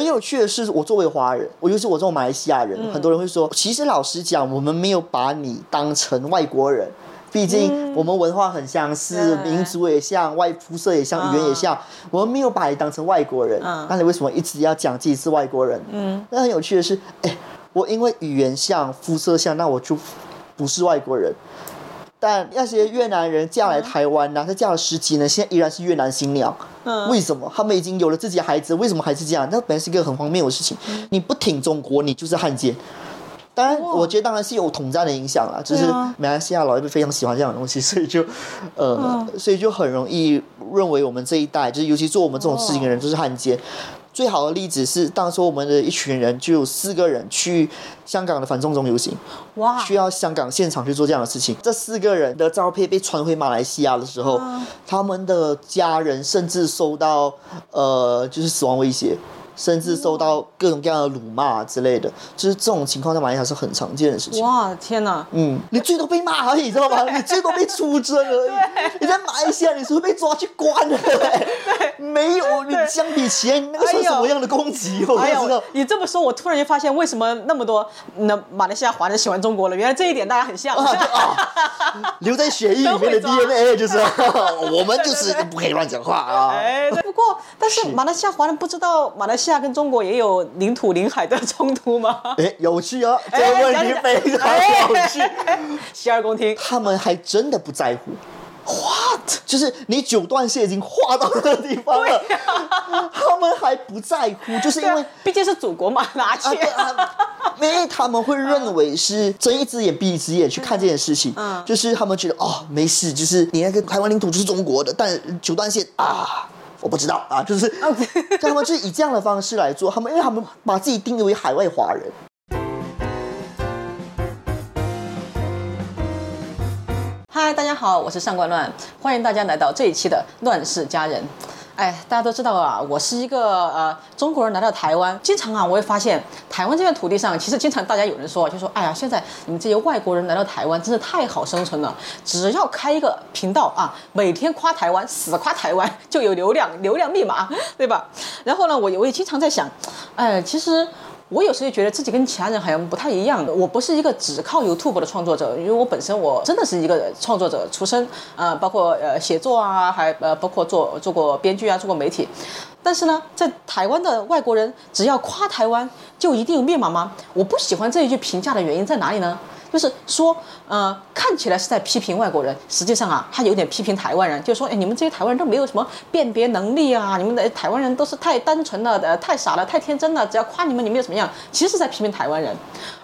很有趣的是，我作为华人，我尤其我这种马来西亚人，很多人会说，其实老实讲，我们没有把你当成外国人。毕竟我们文化很相似，对民族也像，外肤色也像，语言也像，我们没有把你当成外国人。嗯那你为什么一直要讲自己是外国人？嗯，那很有趣的是，哎，我因为语言像、肤色像，那我就不是外国人。但那些越南人嫁来台湾呢、他嫁了十几年，现在依然是越南新娘。嗯为什么？他们已经有了自己的孩子，为什么还是这样？那本来是一个很荒谬的事情。嗯你不挺中国，你就是汉奸。当然，我觉得当然是有统战的影响啦，就是马来西亚老一辈非常喜欢这样的东西，所以就，呃，嗯所以就很容易认为我们这一代，就是尤其做我们这种事情的人，就是汉奸。最好的例子是，当时我们的一群人就有四个人去香港的反送中游行，哇，需要香港现场去做这样的事情。这四个人的照片被传回马来西亚的时候，嗯他们的家人甚至受到呃就是死亡威胁。甚至受到各种各样的辱骂之类的，就是这种情况在马来西亚是很常见的事情。哇，天哪！嗯，你最多被骂而已，知道吗？你最多被出征而已。你在马来西亚，你是会被抓去关的。没有，你相比起来，那个算什么样的攻击？我不哎知道呦。，你这么说，我突然间发现为什么那么多那马来西亚华人喜欢中国了。原来这一点大家很像。啊，啊，留在血液里面的 DNA 就是，我们就是不可以乱讲话啊。哎，不过，但是是马来西亚华人不知道马来西亚跟中国也有领土领海的冲突吗？哎，有趣啊，这哎个问题讲非常哎有趣。洗耳恭听。他们还真的不在乎。What？就是你九段线已经画到那个地方了，他们还不在乎，就是因为毕竟是祖国嘛，拿啊，去因为他们会认为是睁一只眼闭一只眼去看这件事情，嗯就是他们觉得哦没事，就是你那个台湾领土就是中国的，但九段线啊。我不知道啊，就是 他们就是以这样的方式来做，他们因为他们把自己定义为海外华人，嗨，大家好，我是上官乱，欢迎大家来到这一期的《乱世佳人》。哎，大家都知道啊，我是一个呃中国人来到台湾，经常啊我会发现台湾这片土地上，其实经常大家有人说，就说哎呀，现在你们这些外国人来到台湾真是太好生存了，只要开一个频道啊，每天夸台湾，死夸台湾，就有流量，流量密码，对吧？然后呢，我我也经常在想，哎，其实。我有时候觉得自己跟其他人好像不太一样，我不是一个只靠 YouTube 的创作者，因为我本身我真的是一个创作者出身，呃，包括呃写作啊，还呃包括做做过编剧啊，做过媒体。但是呢，在台湾的外国人只要夸台湾就一定有密码吗？我不喜欢这一句评价的原因在哪里呢？就是说，呃，看起来是在批评外国人，实际上啊，他有点批评台湾人，就说，哎，你们这些台湾人都没有什么辨别能力啊，你们的台湾人都是太单纯了，呃，太傻了，太天真了，只要夸你们，你们又怎么样？其实是在批评台湾人。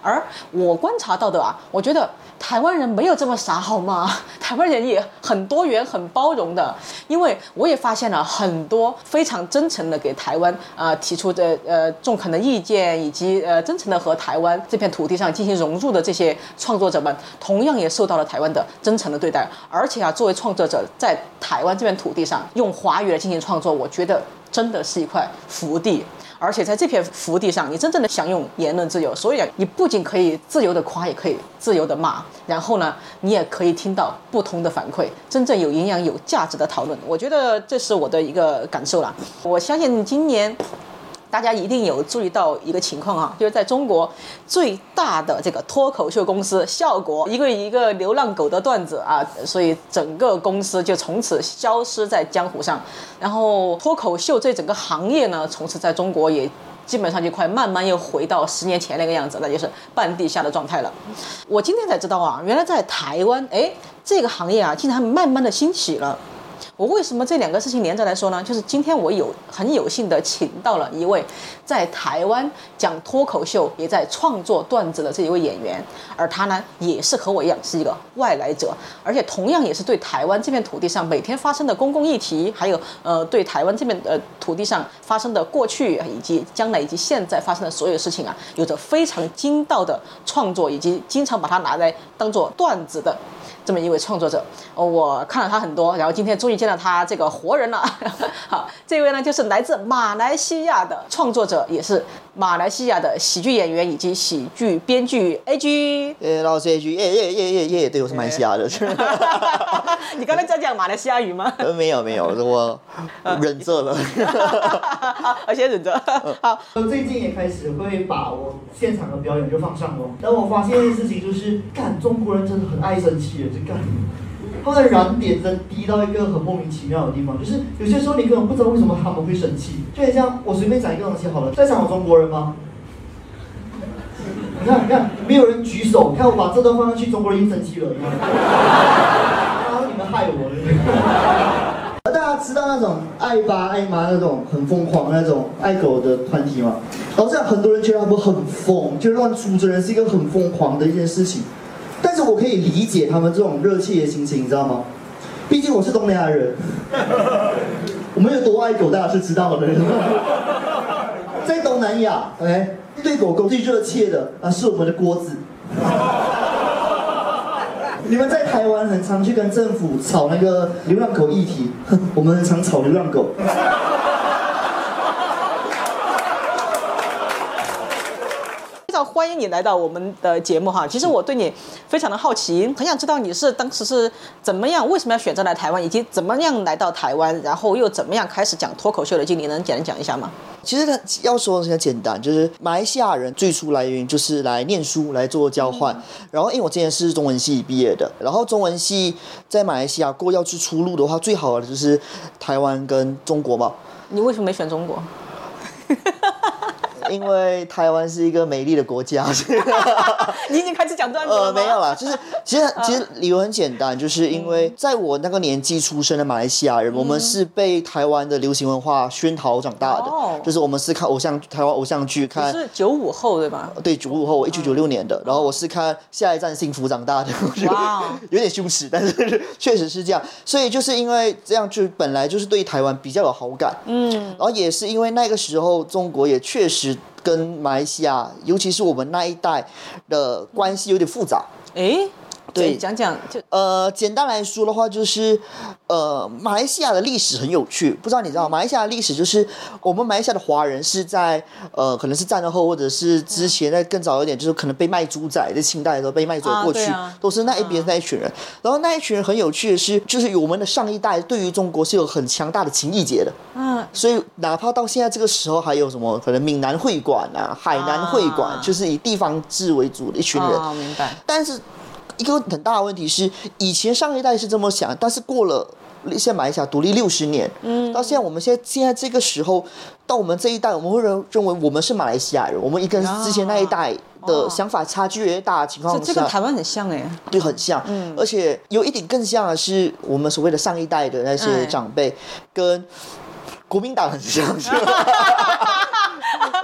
而我观察到的啊，我觉得台湾人没有这么傻，好吗？台湾人也很多元、很包容的，因为我也发现了很多非常真诚的给台湾啊、呃、提出的呃中肯的意见，以及呃真诚的和台湾这片土地上进行融入的这些创作者们，同样也受到了台湾的真诚的对待。而且啊，作为创作者在台湾这片土地上用华语来进行创作，我觉得真的是一块福地。而且在这片福地上，你真正的享用言论自由，所以，你不仅可以自由的夸，也可以自由的骂，然后呢，你也可以听到不同的反馈，真正有营养、有价值的讨论。我觉得这是我的一个感受啦。我相信今年。大家一定有注意到一个情况啊，就是在中国最大的这个脱口秀公司效果，一个一个流浪狗的段子啊，所以整个公司就从此消失在江湖上。然后脱口秀这整个行业呢，从此在中国也基本上就快慢慢又回到十年前那个样子，那就是半地下的状态了。我今天才知道啊，原来在台湾，哎，这个行业啊，竟然慢慢的兴起了。我为什么这两个事情连着来说呢？就是今天我有很有幸的请到了一位在台湾讲脱口秀，也在创作段子的这一位演员，而他呢也是和我一样是一个外来者，而且同样也是对台湾这片土地上每天发生的公共议题，还有呃对台湾这片呃土地上发生的过去以及将来以及现在发生的所有事情啊，有着非常精到的创作，以及经常把它拿来当做段子的。这么一位创作者。我看了他很多，然后今天终于见到他这个活人了。好，这位呢就是来自马来西亚的创作者，也是马来西亚的喜剧演员以及喜剧编剧 A G。耶，老师 A G，耶耶耶耶耶，对，我是马来西亚的。你刚才在讲马来西亚语吗？呃，没有没有，我忍着了。而且忍着。好，我最近也开始会把我现场的表演就放上网，但我发现一件事情就是，干中国人真的很爱生气的，就干，他们的燃点真低到一个很莫名其妙的地方，就是有些时候你根本不知道为什么他们会生气，就很像我随便讲一个东西好了，在场有中国人吗？你看，你看，没有人举手，看我把这段放上去，中国人已经生气了，你看，然后你们害我。大家知道那种爱爸爱妈那种很疯狂那种爱狗的团体吗？然后这样很多人觉得他们很疯，就乱出着人是一个很疯狂的一件事情。但是我可以理解他们这种热切的心情，你知道吗？毕竟我是东南亚人，我们有多爱狗，大家是知道的。在东南亚，哎，对狗狗最热切的啊是我们的锅子。你们在台湾很常去跟政府吵那个流浪狗议题，我们很常吵流浪狗。非常欢迎你来到我们的节目哈，其实我对你非常的好奇，很想知道你是当时是怎么样，为什么要选择来台湾，以及怎么样来到台湾，然后又怎么样开始讲脱口秀的经历，能简单讲一下吗？其实他要说的很简单，就是马来西亚人最初来源就是来念书来做交换，然后因为我之前是中文系毕业的，然后中文系在马来西亚过要去出路的话，最好的就是台湾跟中国嘛。你为什么没选中国？因为台湾是一个美丽的国家，你已经开始讲段子了呃，没有啦，就是其实其实理由很简单，就是因为在我那个年纪出生的马来西亚人，我们是被台湾的流行文化熏陶长大的，就是我们是看偶像台湾偶像剧，看是九五后对吧？对，九五后，我一九九六年的，然后我是看《下一站幸福》长大的，哇，有点羞耻，但是 确实是这样，所以就是因为这样，就本来就是对台湾比较有好感，嗯，然后也是因为那个时候中国也确实。跟马来西亚，尤其是我们那一代的关系有点复杂。哎。对，讲讲就呃，简单来说的话，就是呃，马来西亚的历史很有趣。不知道你知道，马来西亚的历史就是我们马来西亚的华人是在呃，可能是战争后或者是之前在更早一点，就是可能被卖猪仔，在清代的时候被卖走过去，都是那一边那一群人。然后那一群人很有趣的是，就是我们的上一代对于中国是有很强大的情谊结的。嗯，所以哪怕到现在这个时候，还有什么可能闽南会馆啊、海南会馆，就是以地方志为主的一群人。哦，明白。但是。一个很大的问题是，以前上一代是这么想，但是过了现在马来西亚独立六十年，嗯，到现在我们现在现在这个时候，到我们这一代，我们会认认为我们是马来西亚人，我们一跟之前那一代的想法差距越大的情况下，这个台湾很像哎，对，很像，嗯，而且有一点更像的是，我们所谓的上一代的那些长辈跟国民党很像，是吧？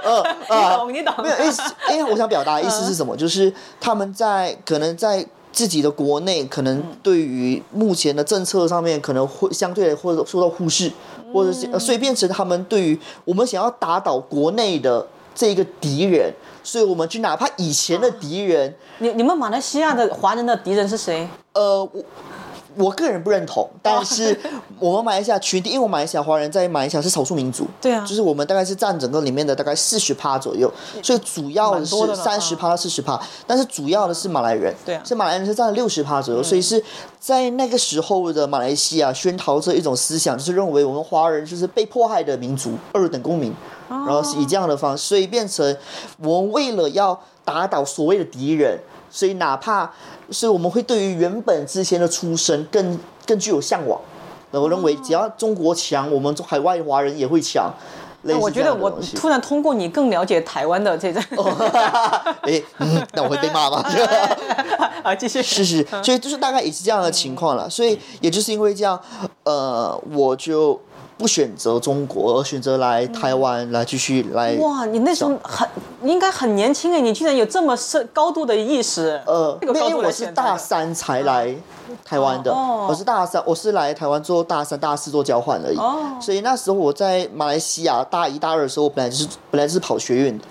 嗯啊，你懂？没有意思，因为我想表达的意思是什么？就是他们在可能在自己的国内，可能对于目前的政策上面，可能会相对或者受到忽视，或者是所以变成他们对于我们想要打倒国内的这个敌人，所以我们去哪怕以前的敌人，你你们马来西亚的华人的敌人是谁？呃，我。我个人不认同，但是我们马来西亚群体，因为我马来西亚华人在马来西亚是少数民族，对啊，就是我们大概是占整个里面的大概四十趴左右，所以主要的是三十趴到四十趴，但是主要的是马来人，对啊，是马来人是占了六十趴左右，所以是在那个时候的马来西亚宣陶这一种思想，就是认为我们华人就是被迫害的民族，二等公民，然后是以这样的方式，所以变成我们为了要打倒所谓的敌人。所以，哪怕是我们会对于原本之前的出身更更具有向往，我认为只要中国强，我们海外华人也会强。我觉得我突然通过你更了解台湾的这种。哎，那我会被骂吗？啊，继续。是是，所以就是大概也是这样的情况了。所以也就是因为这样，呃，我就。不选择中国，而选择来台湾来继续来。哇，你那时候很应该很年轻哎，你居然有这么深高度的意识。呃，因为我是大三才来台湾的，我是大三，我是来台湾做大三、大四做交换而已。哦，所以那时候我在马来西亚大一、大二的时候，我本来就是本来就是跑学院的。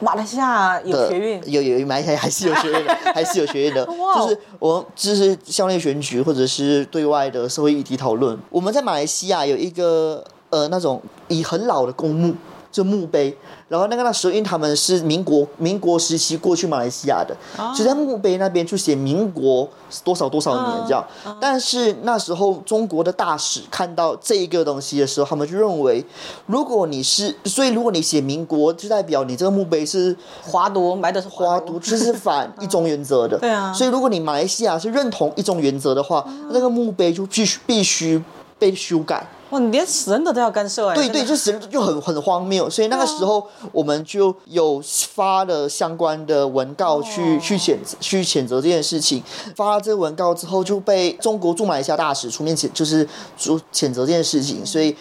马来西亚有学运，有有马来西亚还是有学院的，还是有学院的，就是我们就是校内选举或者是对外的社会议题讨论。我们在马来西亚有一个呃那种以很老的公墓，就墓碑。然后那个那时候，因为他们是民国民国时期过去马来西亚的，就在墓碑那边就写民国多少多少年这样。但是那时候中国的大使看到这一个东西的时候，他们就认为，如果你是，所以如果你写民国，就代表你这个墓碑是华独埋的是华独这，是反 一中原则的。对啊所以如果你马来西亚是认同一中原则的话，那个墓碑就必须必须被修改。哇，你连死人的都要干涉哎，对对，就实就很很荒谬，所以那个时候我们就有发了相关的文告去、哦。去谴去谴责这件事情。发了这个文告之后，就被中国驻马来西亚大使出面谴，就是说谴责这件事情，所以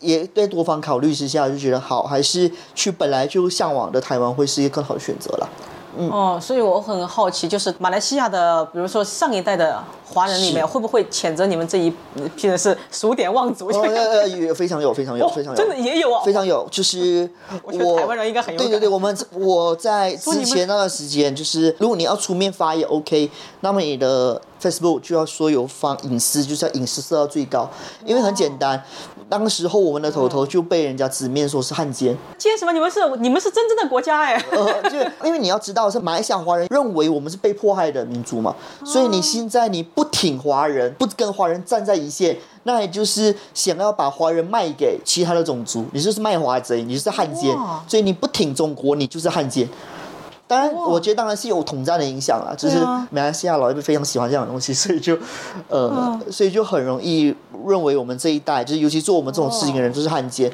也对多方考虑之下，就觉得好，还是去本来就向往的台湾会是一个更好的选择啦。哦，所以我很好奇，就是马来西亚的，比如说上一代的华人里面，会不会谴责你们这一批人是数典忘祖？哦，呃呃，有非常有，非常有，非常有，真的也有啊，非常有，就是 我觉得台湾人应该很有感对对对，我们我在 之前那段时间，就是如果你要出面发也 OK，那么你的 Facebook 就要说有放隐私，就是要隐私设到最高，因为很简单，当时候我们的头头就被人家直面说是汉奸，奸什么？你们是你们是真正的国家哎，呃，就因为你要知道是马来西亚华人认为我们是被迫害的民族嘛，所以你现在你不挺华人，不跟华人站在一线。那也就是想要把华人卖给其他的种族，你就是卖华贼，你就是汉奸，所以你不挺中国，你就是汉奸。当然，我觉得当然是有统战的影响啦，就是马来西亚老一辈非常喜欢这样的东西，所以就，呃，嗯所以就很容易认为我们这一代，就是尤其做我们这种事情的人，就是汉奸。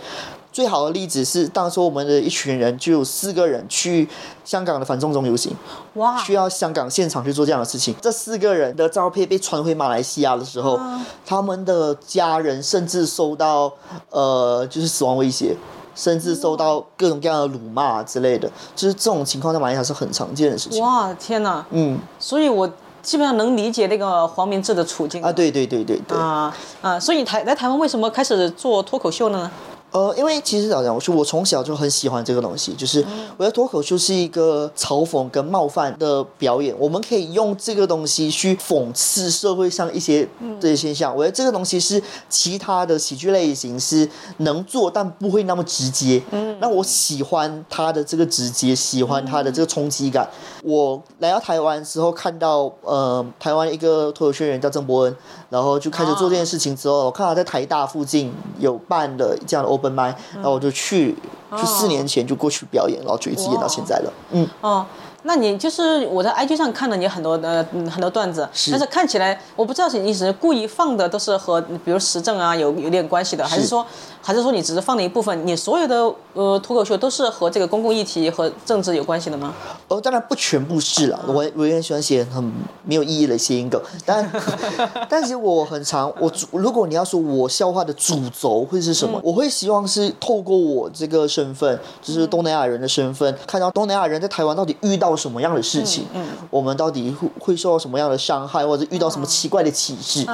最好的例子是，当时我们的一群人就有四个人去香港的反送中游行，哇，需要香港现场去做这样的事情。这四个人的照片被传回马来西亚的时候，他们的家人甚至受到呃，就是死亡威胁。甚至受到各种各样的辱骂之类的，就是这种情况在马来西亚是很常见的事情。哇，天哪！嗯所以我基本上能理解那个黄明志的处境啊，对对对对对。啊啊！所以台来台湾为什么开始做脱口秀呢？呃，因为其实老实讲，我说我从小就很喜欢这个东西，就是我觉得脱口秀是一个嘲讽跟冒犯的表演，我们可以用这个东西去讽刺社会上一些这些现象。我觉得这个东西是其他的喜剧类型是能做，但不会那么直接。嗯，那我喜欢他的这个直接，喜欢他的这个冲击感。我来到台湾之后，看到呃台湾一个脱口秀演员叫郑伯恩，然后就开始做这件事情之后，我看他在台大附近有办的这样的 open 然后我就去，就四年前就过去表演，然后就一直演到现在了。嗯，哦，那你就是我在 IG 上看了你很多的、嗯、很多段子，是。但是看起来我不知道是你是故意放的都是和比如时政啊有有点关系的，还是。说还是说你只是放了一部分？你所有的呃脱口秀都是和这个公共议题和政治有关系的吗？哦，当然不全部是了，我我也很喜欢写很没有意义的谐音梗，但 但其实我很常，我主如果你要说我笑话的主轴会是什么，我会希望是透过我这个身份，就是东南亚人的身份，看到东南亚人在台湾到底遇到什么样的事情，我们到底会会受到什么样的伤害，或者遇到什么奇怪的歧视，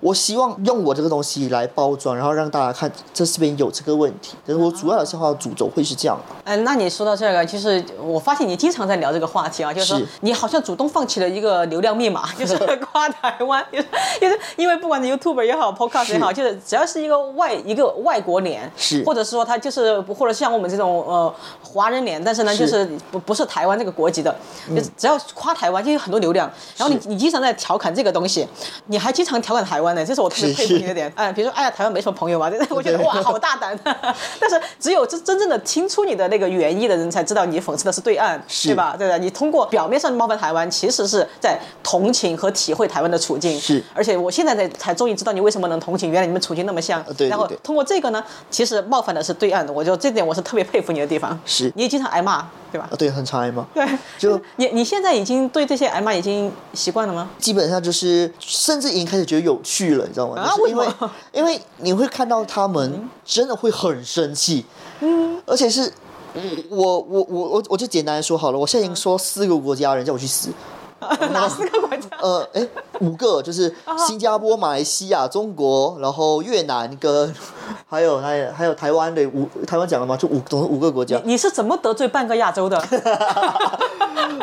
我希望用我这个东西来包装，然后让大家看这这边有这个问题，但是我主要的笑话主轴会是这样。嗯，那你说到这个，就是我发现你经常在聊这个话题啊，就是说你好像主动放弃了一个流量密码，就是夸台湾，就是就是因为不管是 YouTube 也好，Podcast 也好，就是只要是一个外一个外国脸，是。或者是说他就是或者像我们这种呃华人脸，但是呢就是不不是台湾这个国籍的，就只要夸台湾就有很多流量，然后你你经常在调侃这个东西，你还经常调侃台湾呢，这是我特别佩服你的点。哎，比如说哎呀台湾没什么朋友嘛，我觉得哇好大胆，但是只有真真正的听出你的那个原意的人才知道你讽刺的是对岸，是对吧？对的，你通过表面上冒犯台湾，其实是在同情和体会台湾的处境。是而且我现在才才终于知道你为什么能同情，原来你们处境那么像。对然后通过这个呢，其实冒犯的是对岸的，我觉得这点我是特别佩服你的地方。是你也经常挨骂，对吧啊，？对，很长爱吗？对，就 你你现在已经对这些挨骂已经习惯了吗？基本上就是，甚至已经开始觉得有趣了，你知道吗？啊就是因为为什么 因为你会看到他们真的会很生气，嗯，而且是。我我我我我就简单地说好了，我现在已经说四个国家人叫我去死，哪四个国家？呃，哎，五个就是新加坡、马来西亚、中国，然后越南跟 还有还有还有台湾的五，台湾讲了吗？就五，总共五个国家。你是怎么得罪半个亚洲的？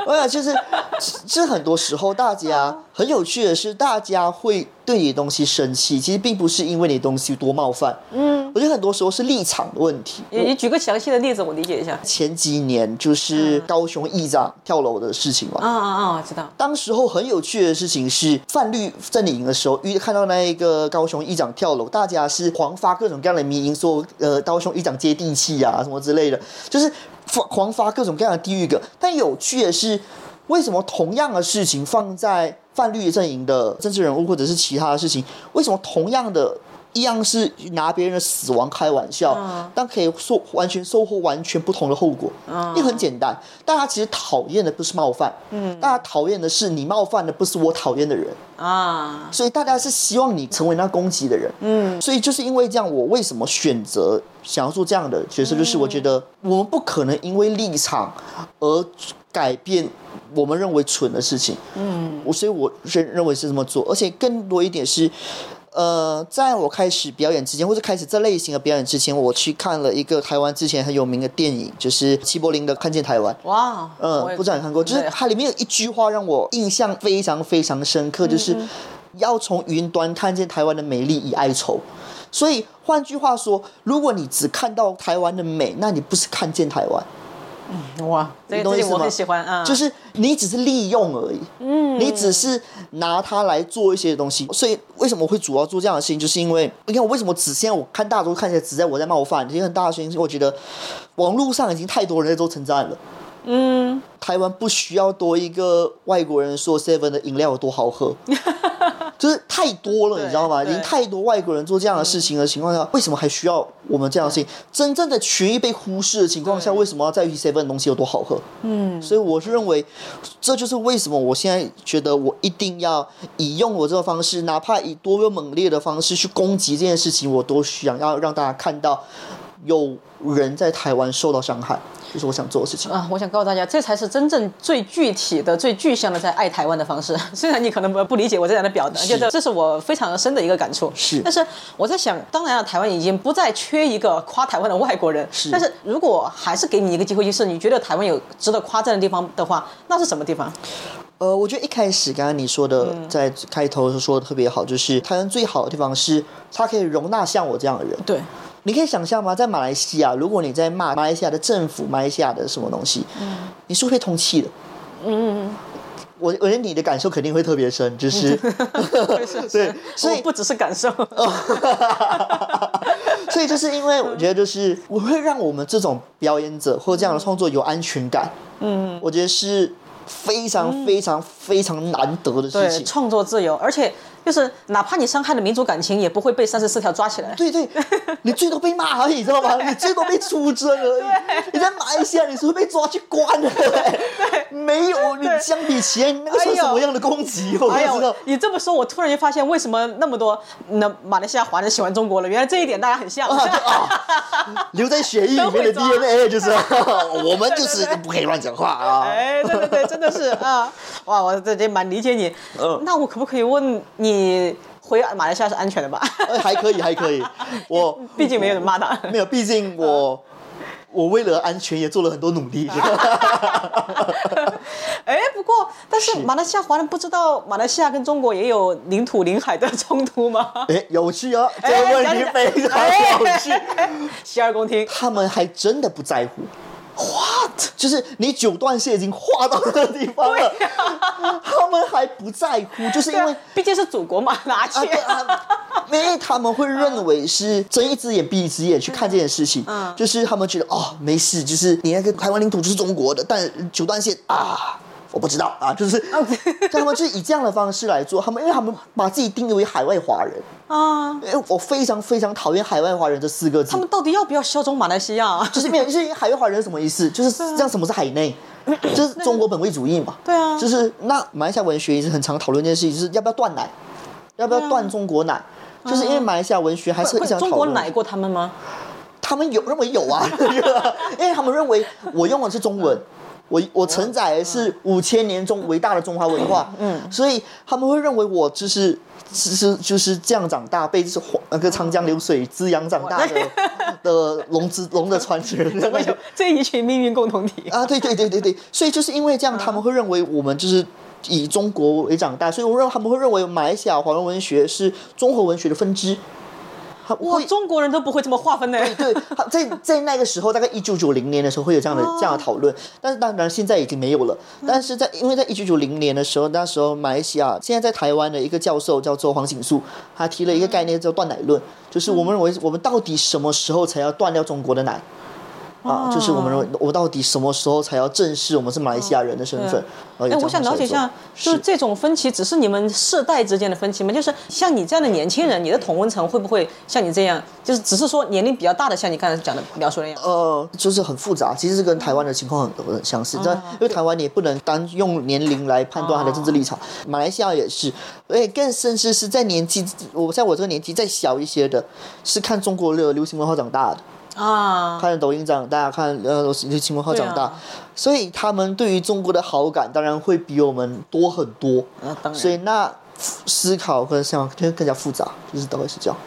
我想就是，其实很多时候大家很有趣的是，大家会对你的东西生气，其实并不是因为你东西多冒犯。嗯，我觉得很多时候是立场的问题。你你举个详细的例子，我理解一下。前几年就是高雄议长跳楼的事情嘛。啊啊啊！知道。当时候很有趣的事情是，泛绿阵营的时候，遇看到那一个高雄议长跳楼，大家是狂发各种各样的迷因，说呃高雄议长接地气啊什么之类的，就是狂狂发各种各样的地狱梗。但有趣的是，为什么同样的事情放在泛绿阵营的政治人物或者是其他的事情，为什么同样的？一样是拿别人的死亡开玩笑，但可以收完全收获完全不同的后果。也很简单，大家其实讨厌的不是冒犯，嗯，大家讨厌的是你冒犯的不是我讨厌的人啊。所以大家是希望你成为那攻击的人，嗯。所以就是因为这样，我为什么选择想要做这样的角色？就是我觉得我们不可能因为立场而改变我们认为蠢的事情，嗯。我所以我认认为是这么做，而且更多一点是。呃，在我开始表演之前，或者开始这类型的表演之前，我去看了一个台湾之前很有名的电影，就是齐柏林的《看见台湾》。哇，嗯，不知道你看过，就是它里面有一句话让我印象非常非常深刻，就是要从云端看见台湾的美丽与哀愁。所以换句话说，如果你只看到台湾的美，那你不是看见台湾。哇，这个东西我很喜欢啊！就是你只是利用而已，嗯，你只是拿它来做一些东西。所以为什么会主要做这样的事情？就是因为你看我为什么只现在我看大多看起来只在我在冒犯，其实很大的原因是我觉得网络上已经太多人在做称赞了。嗯，台湾不需要多一个外国人说 Seven 的饮料有多好喝。就是太多了，你知道吗？已经太多外国人做这样的事情的情况下，为什么还需要我们这样的事情？真正的权益被忽视的情况下，为什么要在于 seven 的东西有多好喝？嗯，所以我是认为，这就是为什么我现在觉得我一定要以用我这个方式，哪怕以多么猛烈的方式去攻击这件事情，我都想要让大家看到有人在台湾受到伤害。就是我想做的事情啊！我想告诉大家，这才是真正最具体的、最具象的在爱台湾的方式。虽然你可能不不理解我这样的表达，觉得这是我非常深的一个感触。是，但是我在想，当然了，台湾已经不再缺一个夸台湾的外国人。是，但是如果还是给你一个机会，就是你觉得台湾有值得夸赞的地方的话，那是什么地方？呃，我觉得一开始刚刚你说的，在开头说的特别好，就是台湾最好的地方是它可以容纳像我这样的人。对。你可以想象吗？在马来西亚，如果你在骂马来西亚的政府、马来西亚的什么东西，嗯，你是会通气的。嗯嗯我我觉得你的感受肯定会特别深，就是 对，所以不只是感受。所以就是因为我觉得，就是我会让我们这种表演者或这样的创作有安全感。嗯，我觉得是非常非常非常难得的事情。创作自由，而且。就是哪怕你伤害了民族感情，也不会被三十四条抓起来。对对，你最多被骂而已，知道吗？你最多被出征而已。你在马来西亚，你是会被抓去关的。对，没有你相比起来，那个是什么样的攻击？我不知道。你这么说，我突然就发现为什么那么多那马来西亚华人喜欢中国了。原来这一点大家很像。留在血液里面的 DNA 就是，我们就是不可以乱讲话啊。哎，对对对，真的是啊。哇，我这这蛮理解你。嗯。那我可不可以问你？回马来西亚是安全的吧？还可以，还可以。我毕竟没有人骂他。没有，毕竟我我为了安全也做了很多努力。哎，不过，但是马来西亚华人不知道马来西亚跟中国也有领土领海的冲突吗？哎，有趣啊！这个问题非常有趣。洗耳恭听，他们还真的不在乎。What？就是你九段线已经画到这个地方了，他们还不在乎，就是因为毕竟是祖国嘛，拿去。因为他们会认为是睁一只眼闭一只眼去看这件事情，嗯就是他们觉得哦没事，就是你那个台湾领土就是中国的，但九段线啊。我不知道啊，就是 他们就是以这样的方式来做，他们因为他们把自己定义为海外华人啊，因为我非常非常讨厌海外华人这四个字。他们到底要不要效忠马来西亚？就是没有，就是海外华人什么意思？就是这样，什么是海内？就是中国本位主义嘛。对啊，就是那马来西亚文学也是很常讨论一件事情，就是要不要断奶，要不要断中国奶？就是因为马来西亚文学还是常中国奶过他们吗？他们有认为有啊，因为他们认为我用的是中文。我我承载的是五千年中伟大的中华文化，嗯，所以他们会认为我就是是是就是这样长大，被是黄那个长江流水滋养长大的 的龙之龙的传人，怎么有这一群命运共同体？啊，对对对对对，所以就是因为这样，他们会认为我们就是以中国为长大，所以我认他们会认为马来西亚华人文学是综合文学的分支。他哇，中国人都不会这么划分呢。对，他在在那个时候，大概一九九零年的时候会有这样的、这样的讨论，但是当然现在已经没有了。但是在因为在一九九零年的时候，那时候马来西亚现在在台湾的一个教授叫做黄景树，他提了一个概念叫断奶论，就是我们认为我们到底什么时候才要断掉中国的奶？啊，就是我们认为我到底什么时候才要正视我们是马来西亚人的身份？哎哎，我想了解一下，就是这种分歧只是你们世代之间的分歧吗？就是像你这样的年轻人，你的同温层会不会像你这样，就是只是说年龄比较大的，像你刚才讲的描述那样？呃，就是很复杂，其实是跟台湾的情况很很相似。但因为台湾你也不能单用年龄来判断他的政治立场，马来西亚也是，而且更甚至是在年纪，我在我这个年纪再小一些的，是看中国的流行文化长大的。啊，看抖音长大，看呃流行文化长大，啊所以他们对于中国的好感当然会比我们多很多。那当然所以那思考和想法就更加复杂，就是大概是这样。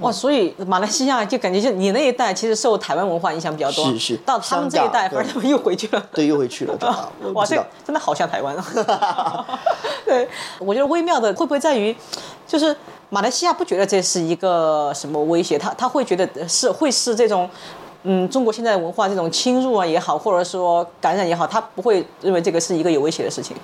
哇，所以马来西亚就感觉就你那一代其实受台湾文化影响比较多，是是到他们这一代反而他们又回去了。对，又回去了，对吧？哇，这。真的好像台湾啊！对，我觉得微妙的会不会在于，就是马来西亚不觉得这是一个什么威胁，他他会觉得是会是这种。嗯，中国现在文化这种侵入啊也好，或者说感染也好，他不会认为这个是一个有威胁的事情。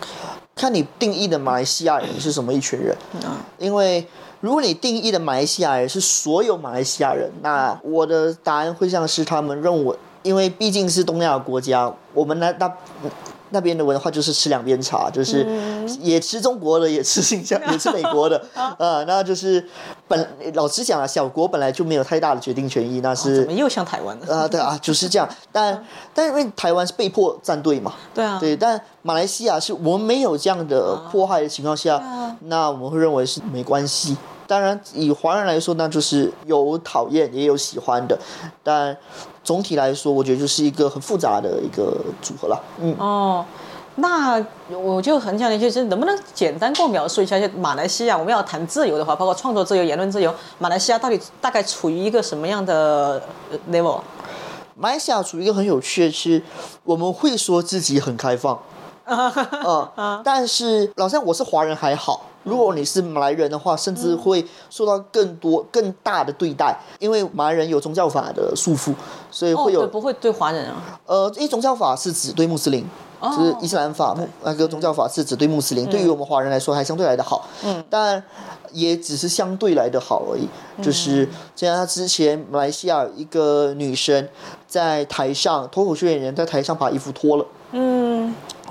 看你定义的马来西亚人是什么一群人，嗯因为如果你定义的马来西亚人是所有马来西亚人，那我的答案会像是他们认为，因为毕竟是东亚国家，我们那那那边的文化就是吃两边茶，就是也吃中国的，也吃新疆，也吃美国的，啊，那就是本老实讲啊，小国本来就没有太大的决定权益，那是怎么又像台湾的？啊，对啊，就是这样。但但因为台湾是被迫站队嘛，对啊，对，但马来西亚是我们没有这样的迫害的情况下，那我们会认为是没关系。当然，以华人来说，那就是有讨厌也有喜欢的，但总体来说，我觉得就是一个很复杂的一个组合了。嗯，哦，那我就很想就是能不能简单给我描述一下，就马来西亚我们要谈自由的话，包括创作自由、言论自由，马来西亚到底大概处于一个什么样的呃 level？马来西亚处于一个很有趣的是，我们会说自己很开放，嗯，但是老实讲，我是华人还好。如果你是马来人的话，甚至会受到更多、更大的对待，因为马来人有宗教法的束缚，所以哦，会有、对，不会对华人啊。呃，因为宗教法是指对穆斯林，哦。就是伊斯兰法，穆那个宗教法是指对穆斯林，对。于我们华人来说还相对来的好，嗯，但也只是相对来的好而已。就是像他之前马来西亚一个女生在台上脱口秀演员在台上把衣服脱了，嗯，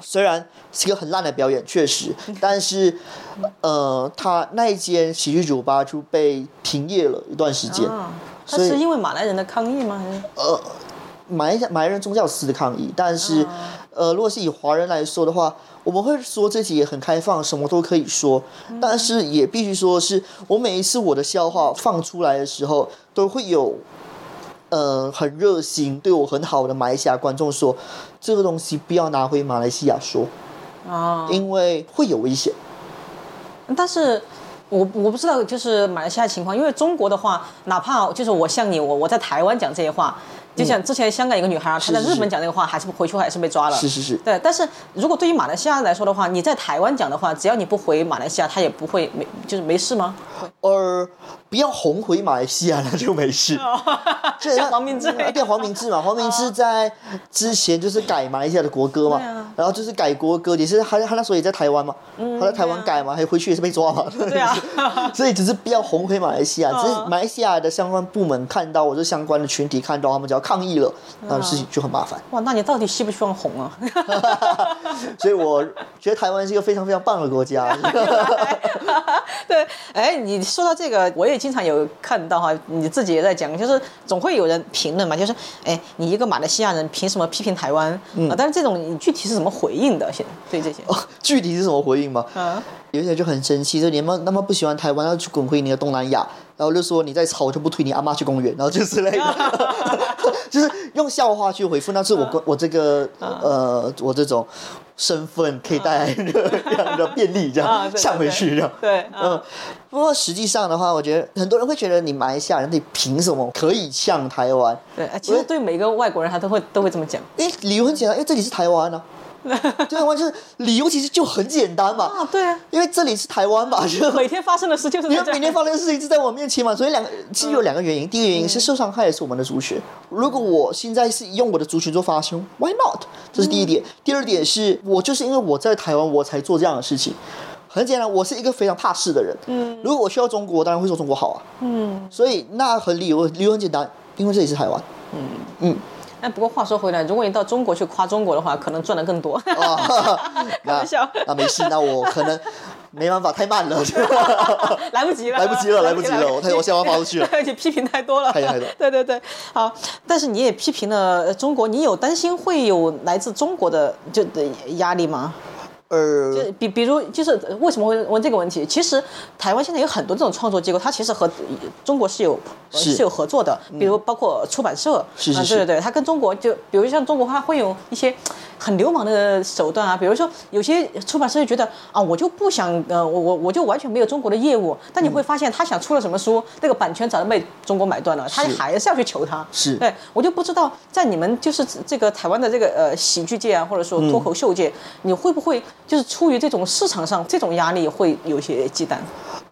虽然是一个很烂的表演，确实，但是呃，他那一间喜剧酒吧就被停业了一段时间。啊，是因为马来人的抗议吗？还是呃，马来马来人宗教司的抗议，但是、呃，如果是以华人来说的话，我们会说自己也很开放，什么都可以说，但是也必须说是我每一次我的笑话放出来的时候，都会有。呃，很热心、对我很好的马来西亚观众说，这个东西不要拿回马来西亚说，啊？因为会有危险。但是我我不知道，就是马来西亚情况，因为中国的话，哪怕就是我像你，我我在台湾讲这些话，就像之前香港一个女孩，她在日本讲那个话，还是回去还是被抓了。是是是，对，但是如果对于马来西亚来说的话，你在台湾讲的话，只要你不回马来西亚，他也不会没就是没事吗？呃不要红回马来西亚，那就没事。这 像黄明志那样对黄明志嘛，黄明志在之前就是改马来西亚的国歌嘛然后就是改国歌，也是他他那时候也在台湾嘛，他在台湾改嘛，还回去也是被抓嘛。对啊 所以只是不要红回马来西亚，嗯只是马来西亚的相关部门看到或者相关的群体看到他们只要抗议了，嗯那事情就很麻烦。哇，那你到底希不希望红啊？所以我觉得台湾是一个非常非常棒的国家。对，哎，你说到这个，我也经常有看到哈，你自己也在讲，就是总会有人评论嘛，就是哎，你一个马来西亚人凭什么批评台湾啊？但是这种你具体是什么回应的？现对这些？哦，具体是什么回应吗？嗯有些人就很生气，就你们那么不喜欢台湾，要去滚回你的东南亚。然后就说你再吵我就不推你阿妈去公园，然后就之类的，就是用笑话去回复。那是我跟我这个呃我这种身份可以带来的这样的便利，这样啊对呛回去这样。对，嗯嗯，，不过实际上的话，我觉得很多人会觉得你马来西亚人你凭什么可以呛台湾？对，哎其实对每个外国人他都会都会这么讲。因为理由很简单，因为这里是台湾啊。对台湾就是理由其实就很简单嘛，啊，对啊，因为这里是台湾嘛，就每天发生的事就是在这样因为每天发生的事情就在我面前嘛，所以两个其实有两个原因。第一个原因是受伤害的是我们的族群，如果我现在是用我的族群做发声，Why not？这是第一点。第二点是我就是因为我在台湾，我才做这样的事情。很简单，我是一个非常怕事的人。嗯，如果我需要中国，当然会说中国好啊。嗯，所以那很理由理由很简单，因为这里是台湾。哎，不过话说回来，如果你到中国去夸中国的话，可能赚的更多。啊，那玩笑。那没事，那我可能没办法，太慢了，来不及了，来不及了，来不及了，我太我笑话发出去了。你批评太多了，太太多对对对，好，但是你也批评了呃中国，你有担心会有来自中国的就的压力吗？呃，就比比如就是呃为什么会问这个问题？其实台湾现在有很多这种创作机构，它其实和中国是有呃是是有合作的，比如包括出版社，啊，是是是。对对对，它跟中国就比如像中国，它会有一些很流氓的手段啊，比如说有些出版社就觉得啊，我就不想呃，我我我就完全没有中国的业务，但你会发现他想出了什么书，那个版权早就被中国买断了，他还是要去求他。是。对我就不知道在你们就是这个台湾的这个呃喜剧界啊，或者说脱口秀界，你会不会就是出于这种市场上这种压力会有些忌惮？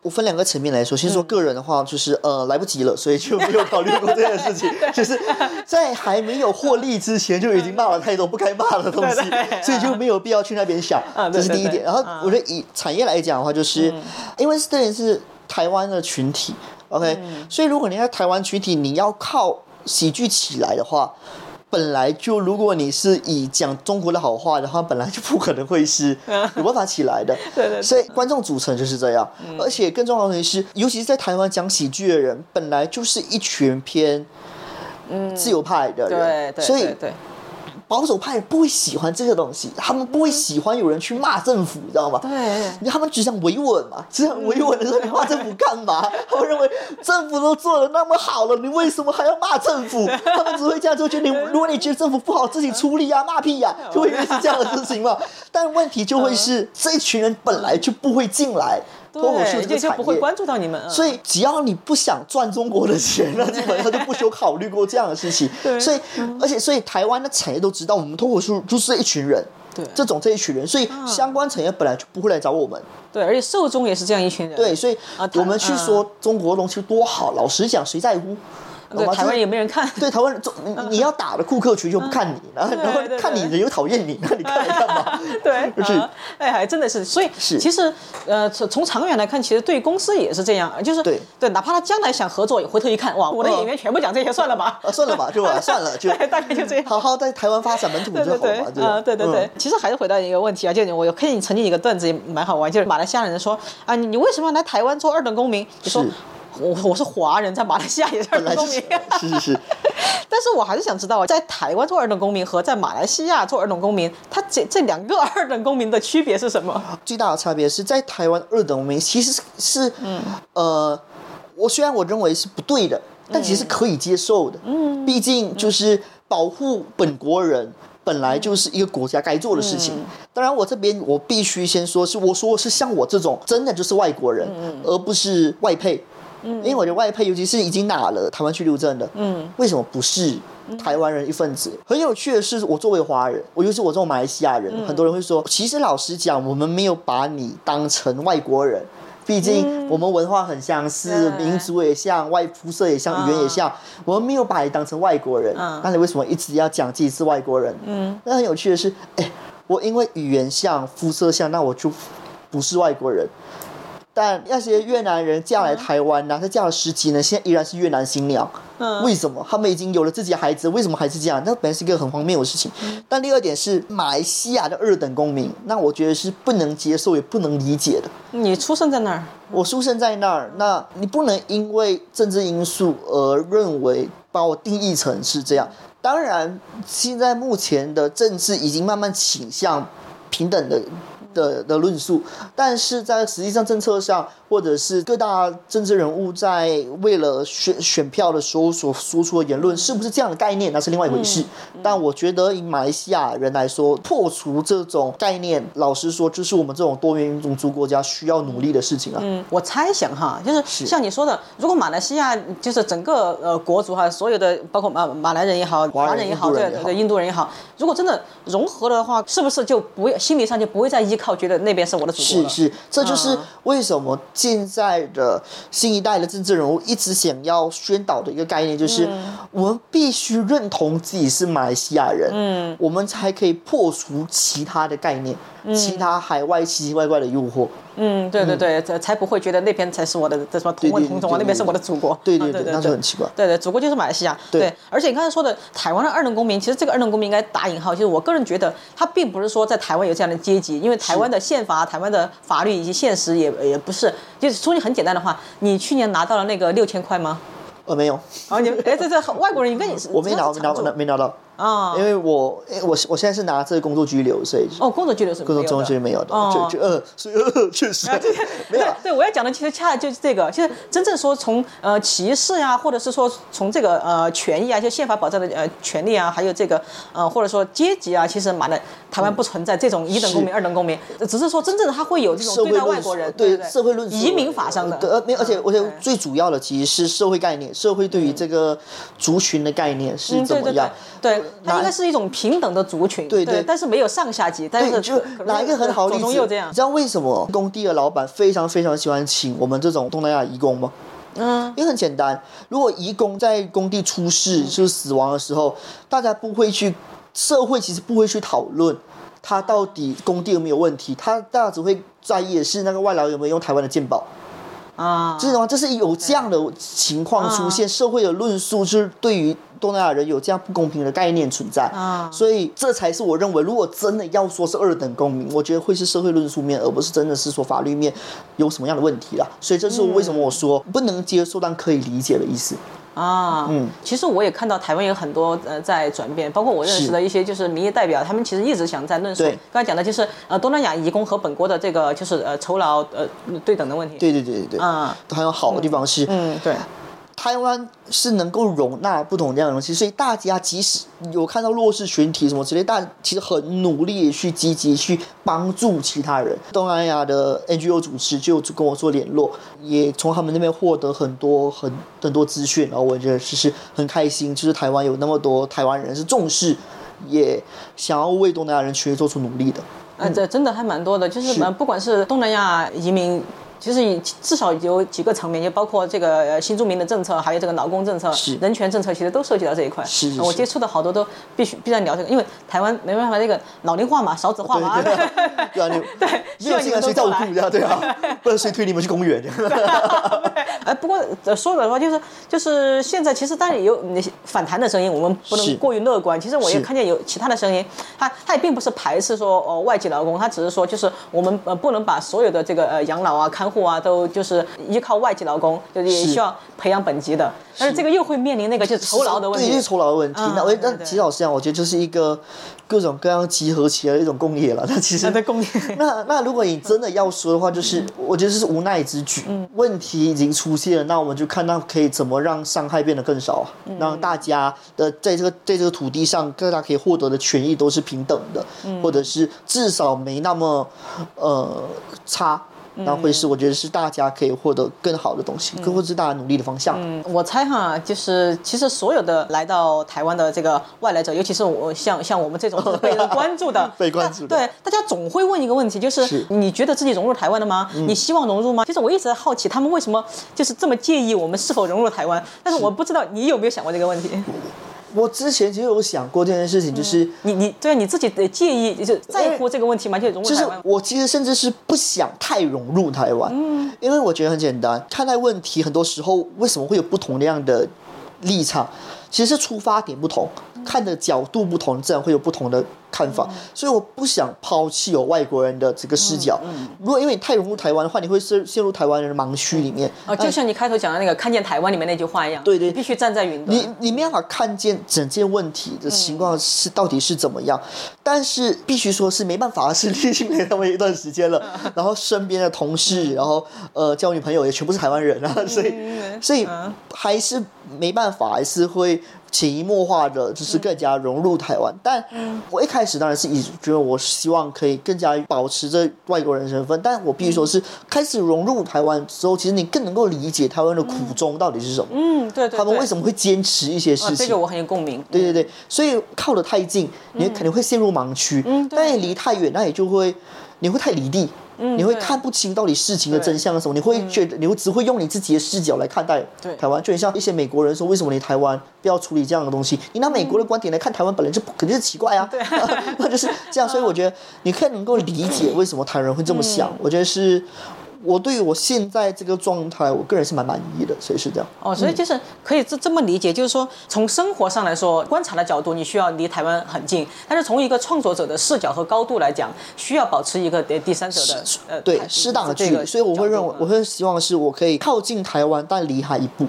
我分两个层面来说，先说个人的话，就是呃来不及了，所以就没有考虑过这件事情，就是在还没有获利之前就已经骂了太多不该骂的东西 所以就没有必要去那边想这是第一点。然后嗯我觉得以产业来讲的话，就是因为这也是台湾的群体，OK，所以如果你在台湾群体，你要靠喜剧起来的话。本来就，如果你是以讲中国的好话的话，本来就不可能会是有办法起来的。对对对。所以观众组成就是这样，而且更重要的是，尤其是在台湾讲喜剧的人，本来就是一群偏自由派的对人，对所以。保守派不会喜欢这个东西，他们不会喜欢有人去骂政府，你知道吗？对他们只想维稳嘛，只想维稳的时候，你骂政府干嘛？他们认为政府都做的那么好了，你为什么还要骂政府？他们只会这样做，就你如果你觉得政府不好，自己处理啊，骂屁呀、就会是这样的事情嘛。但问题就会是这一群人本来就不会进来脱口秀对，这个产就就不会业。关注到你们，嗯所以只要你不想赚中国的钱，那基本上 就不需要考虑过这样的事情。对所以而且所以台湾的产业都知道，我们脱口秀就是一群人，对这种这一群人，所以相关产业本来就不会来找我们。对，而且受众也是这样一群人，对，所以啊我们去说中国的东西多好，老实讲，谁在乎？懂对，台湾也没人看，对台湾你你要打的库克群就不看你，然后然后看你人又讨厌你，那你看来干嘛？对，就 是。啊哎，还真的是，所以是。其实呃，从从长远来看，其实对公司也是这样，就是对。对，哪怕他将来想合作，也回头一看，哇，我的嗯演员全部讲这些，算了吧，啊，算了吧，就啊算了，就，大概就这样。好好在台湾发展本土对就好嘛，对对，啊，对对其实还是回到一个问题啊，就是我有看你曾经一个段子也蛮好玩，就是马来西亚人说啊，你你为什么要来台湾做二等公民？你说是我我是华人，在马来西亚也是二等公民。是 是是，但是我还是想知道啊，在台湾做二等公民和在马来西亚做二等公民，它这这两个 二等公民的区别是什么？最大的差别是在台湾二等公民其实是是呃，我虽然我认为是不对的，但其实是可以接受的。嗯，毕竟就是保护本国人。本来就是一个国家该做的事情。当然，我这边我必须先说，是我说是像我这种真的就是外国人，而不是外配。因为我觉得外配，尤其是已经拿了台湾居留证的，嗯，为什么不是台湾人一份子？很有趣的是，我作为华人，我尤其我这种马来西亚人，很多人会说，其实老实讲，我们没有把你当成外国人。毕竟我们文化很相似，对民族也像，外肤色也像，语言也像，我们没有把你当成外国人。嗯那你为什么一直要讲自己是外国人？嗯，那很有趣的是，哎，我因为语言像、肤色像，那我就不是外国人。但那些越南人嫁来台湾呐、他嫁了十几年，现在依然是越南新娘。嗯为什么？他们已经有了自己的孩子，为什么还是这样？那本来是一个很荒谬的事情。但第二点是马来西亚的二等公民，那我觉得是不能接受也不能理解的。你出生在那儿，我出生在那儿，那你不能因为政治因素而认为把我定义成是这样。当然，现在目前的政治已经慢慢倾向平等的的的论述，但是在实际上政策上，或者是各大政治人物在为了选选票的时候所说出的言论，是不是这样的概念，那是另外一回事。但我觉得以马来西亚人来说，破除这种概念，老实说，就是我们这种多元种族国家需要努力的事情啊。嗯，我猜想哈，就是像你说的，如果马来西亚就是整个呃国族哈，所有的包括马马来人也好，华人也好，对对，印度人也好，如果真的融合的话，是不是就不心理上就不会再依靠觉得那边是我的祖国？是是，这就是为什么现在的新一代的政治人物一直想要宣导的一个概念，就是我们必须认同自己是马来西亚人，嗯，我们才可以破除其他的概念。其他海外奇奇怪怪的诱惑，嗯，对对对，才才不会觉得那边才是我的这什么同文同种啊，那边是我的祖国，对对对，那就很奇怪。对对，祖国就是马来西亚。对，而且你刚才说的台湾的二等公民，其实这个二等公民应该打引号，就是我个人觉得，他并不是说在台湾有这样的阶级，因为台湾的宪法、台湾的法律以及现实也也不是，就是说句很简单的话，你去年拿到了那个六千块吗？呃，没有。啊，你哎，这这外国人应该也是，我没拿，没拿，没拿到。啊，因为我，我我现在是拿这个工作居留，所以哦，工作居留是工作中拘没有的，就就呃，所以呃，确实。没有。对，我要讲的其实恰恰就是这个，其实真正说从呃歧视呀，或者是说从这个呃权益啊，就宪法保障的呃权利啊，还有这个呃或者说阶级啊，其实马来台湾不存在这种一等公民、二等公民，只是说真正的他会有这种对待外国人，对社会论移民法上的，对，没而且而且最主要的其实是社会概念，社会对于这个族群的概念是怎么样？对，它应该是一种。平等的族群，对对，但是没有上下级。但是就拿一个很好例子，你知道为什么工地的老板非常非常喜欢请我们这种东南亚移工吗？嗯，因为很简单，如果移工在工地出事就是死亡的时候，大家不会去，社会其实不会去讨论他到底工地有没有问题，他大家只会在意的是那个外劳有没有用台湾的健保。啊，这种这是有这样的情况出现，社会的论述就是对于东南亚人有这样不公平的概念存在啊，所以这才是我认为，如果真的要说是二等公民，我觉得会是社会论述面，而不是真的是说法律面有什么样的问题啦。所以这是为什么我说不能接受但可以理解的意思。啊，嗯，其实我也看到台湾有很多呃在转变，包括我认识的一些就是民意代表，他们其实一直想在论述刚才讲的就是呃东南亚移工和本国的这个就是呃酬劳呃对等的问题。对对对对对，啊，还有好的地方是，嗯，对。台湾是能够容纳不同这样的东西，所以大家即使有看到弱势群体什么之类，但其实很努力去积极去帮助其他人。东南亚的 NGO 组织就跟我做联络，也从他们那边获得很多很很多资讯，然后我觉得其实很开心，就是台湾有那么多台湾人是重视，也想要为东南亚人群做出努力的。嗯，这真的还蛮多的，就是不管是东南亚移民。其实至少有几个层面，就包括这个新住民的政策，还有这个劳工政策、人权政策，其实都涉及到这一块。是是我接触的好多都必须必然聊这个，因为台湾没办法，这个老龄化嘛，少子化嘛。对对对。对，需要你们谁照顾呀？对啊，不然谁推你们去公园？哎，不过说的话就是就是现在其实当然有那些反弹的声音，我们不能过于乐观。其实我也看见有其他的声音，他他也并不是排斥说哦外籍劳工，他只是说就是我们呃不能把所有的这个呃养老啊看。看护啊，都就是依靠外籍劳工，就是也需要培养本籍的。但是这个又会面临那个就是酬劳的问题，对，是酬劳的问题。那我那其实老实讲，我觉得就是一个各种各样集合起来的一种工业了。那其实在工业。那那如果你真的要说的话，就是我觉得这是无奈之举。问题已经出现了，那我们就看到可以怎么让伤害变得更少，让大家的在这个在这个土地上，大家可以获得的权益都是平等的，或者是至少没那么呃差。那会是我觉得是大家可以获得更好的东西，更或是大家努力的方向。嗯，我猜哈，就是其实所有的来到台湾的这个外来者，尤其是我像像我们这种被人关注的，被关注的，对，大家总会问一个问题，就是你觉得自己融入台湾了吗？你希望融入吗？其实我一直在好奇，他们为什么就是这么介意我们是否融入台湾？但是我不知道你有没有想过这个问题。我之前其实有想过这件事情，就是你你对你自己的介意，就在乎这个问题吗？就融入台湾？我其实甚至是不想太融入台湾，嗯，因为我觉得很简单，看待问题很多时候为什么会有不同样的立场，其实是出发点不同，看的角度不同，自然会有不同的。看法，所以我不想抛弃有外国人的这个视角。如果因为你太融入台湾的话，你会陷陷入台湾人的盲区里面。哦，就像你开头讲的那个“看见台湾”里面那句话一样，对对。必须站在云端。你你没办法看见整件问题的情况是到底是怎么样，但是必须说是没办法，是历经了那么一段时间了，然后身边的同事，然后呃交女朋友也全部是台湾人啊，所以所以还是没办法，还是会潜移默化的，就是更加融入台湾。但我一开始当然是以觉得我希望可以更加保持着外国人身份，但我必须说是开始融入台湾之后，其实你更能够理解台湾的苦衷到底是什么。嗯，对对，他们为？什么会坚持一些啊，事情？这个我很有共鸣。对对对，所以靠得太近，你肯定会陷入盲区；嗯但你离太远，那也就会你会太离地，你会看不清到底事情的真相是什么，你会觉得你会只会用你自己的视角来看待台湾，就很像一些美国人说，为什么你台湾不要处理这样的东西？你拿美国的观点来看台湾，本来就肯定是奇怪啊，那就是这样。所以我觉得你可以能够理解为什么台湾人会这么想，我觉得是。我对于我现在这个状态，我个人是蛮满意的，所以是这样。哦，所以就是可以这这么理解，就是说从生活上来说，观察的角度你需要离台湾很近，但是从一个创作者的视角和高度来讲，需要保持一个呃第三者的呃对适当的距离，所以我会认为我会希望是我可以靠近台湾，但离海一步。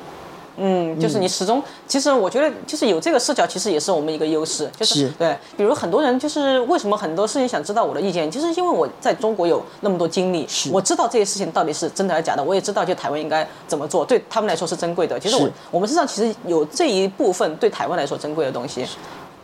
嗯，就是你始终，其实我觉得就是有这个视角，其实也是我们一个优势，就是是。对，比如很多人就是为什么很多事情想知道我的意见，就是因为我在中国有那么多经历，我知道这些事情到底是真的还是假的，我也知道就台湾应该怎么做，对他们来说是珍贵的。其实我我们身上其实有这一部分对台湾来说珍贵的东西。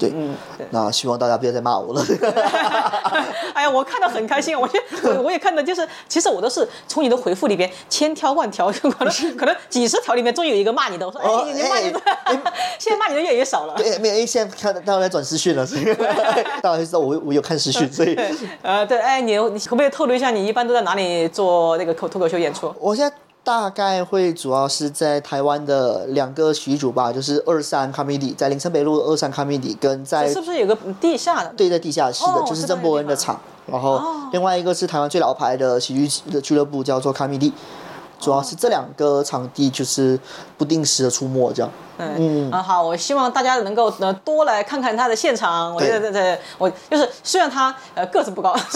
对，嗯，那希望大家不要再骂我了。哎呀，我看到很开心，我觉得 我我也看到，就是其实我都是从你的回复里边千挑万挑，可能可能几十条里面终于有一个骂你的，我说哦哎，你骂你的哎，现在骂你的越来越少了。对，没有，因为现在看大家在转私讯了，所以大家就知道我我有看私讯，所以呃，对，哎，你你可不可以透露一下，你一般都在哪里做那个口脱口秀演出？我现在大概会主要是在台湾的两个喜剧组吧，就是二三 comedy，在林森北路的二三 comedy，跟在是不是有个地下的？对在地下室的，哦就是郑伯恩的场，然后另外一个是台湾最老牌的喜剧的俱乐部，叫做 comedy。主要是这两个场地就是不定时的出没这样。嗯啊好，我希望大家能够呃多来看看他的现场。我觉得对对对，我就是虽然他呃个子不高，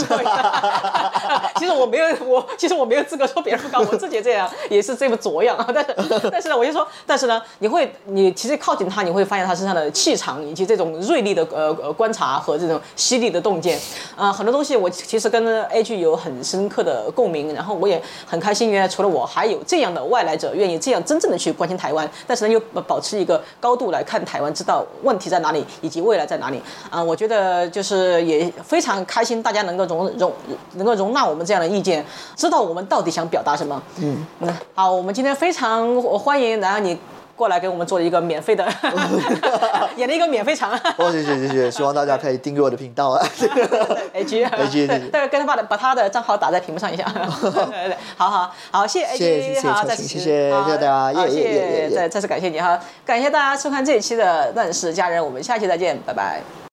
其实我没有我其实我没有资格说别人不高，我自己这样也是这么着样啊。但是但是呢，我就说，但是呢，你会你其实靠近他，你会发现他身上的气场以及这种锐利的呃呃观察和这种犀利的洞见。啊、很多东西我其实跟 A G 有很深刻的共鸣，然后我也很开心，原来除了我，还有这样的外来者愿意这样真正的去关心台湾，但是呢又保持一个高度来看台湾，知道问题在哪里以及未来在哪里。啊、我觉得就是也非常开心，大家能够容容能够容纳我们这样的意见，知道我们到底想表达什么。嗯那，好，我们今天非常欢迎，然后你。过来给我们做一个免费的，演了一个免费场。哦，谢谢谢谢，希望大家可以订阅我的频道啊。A G A G，大家，跟他把把他的账号打在屏幕上一下。对对对，好好好，谢谢 A 谢谢 G，谢谢好，小再次谢谢好谢谢大家好耶耶耶耶谢再再次感谢你哈，感谢大家收看这一期的《乱世佳人》，我们下期再见，拜拜。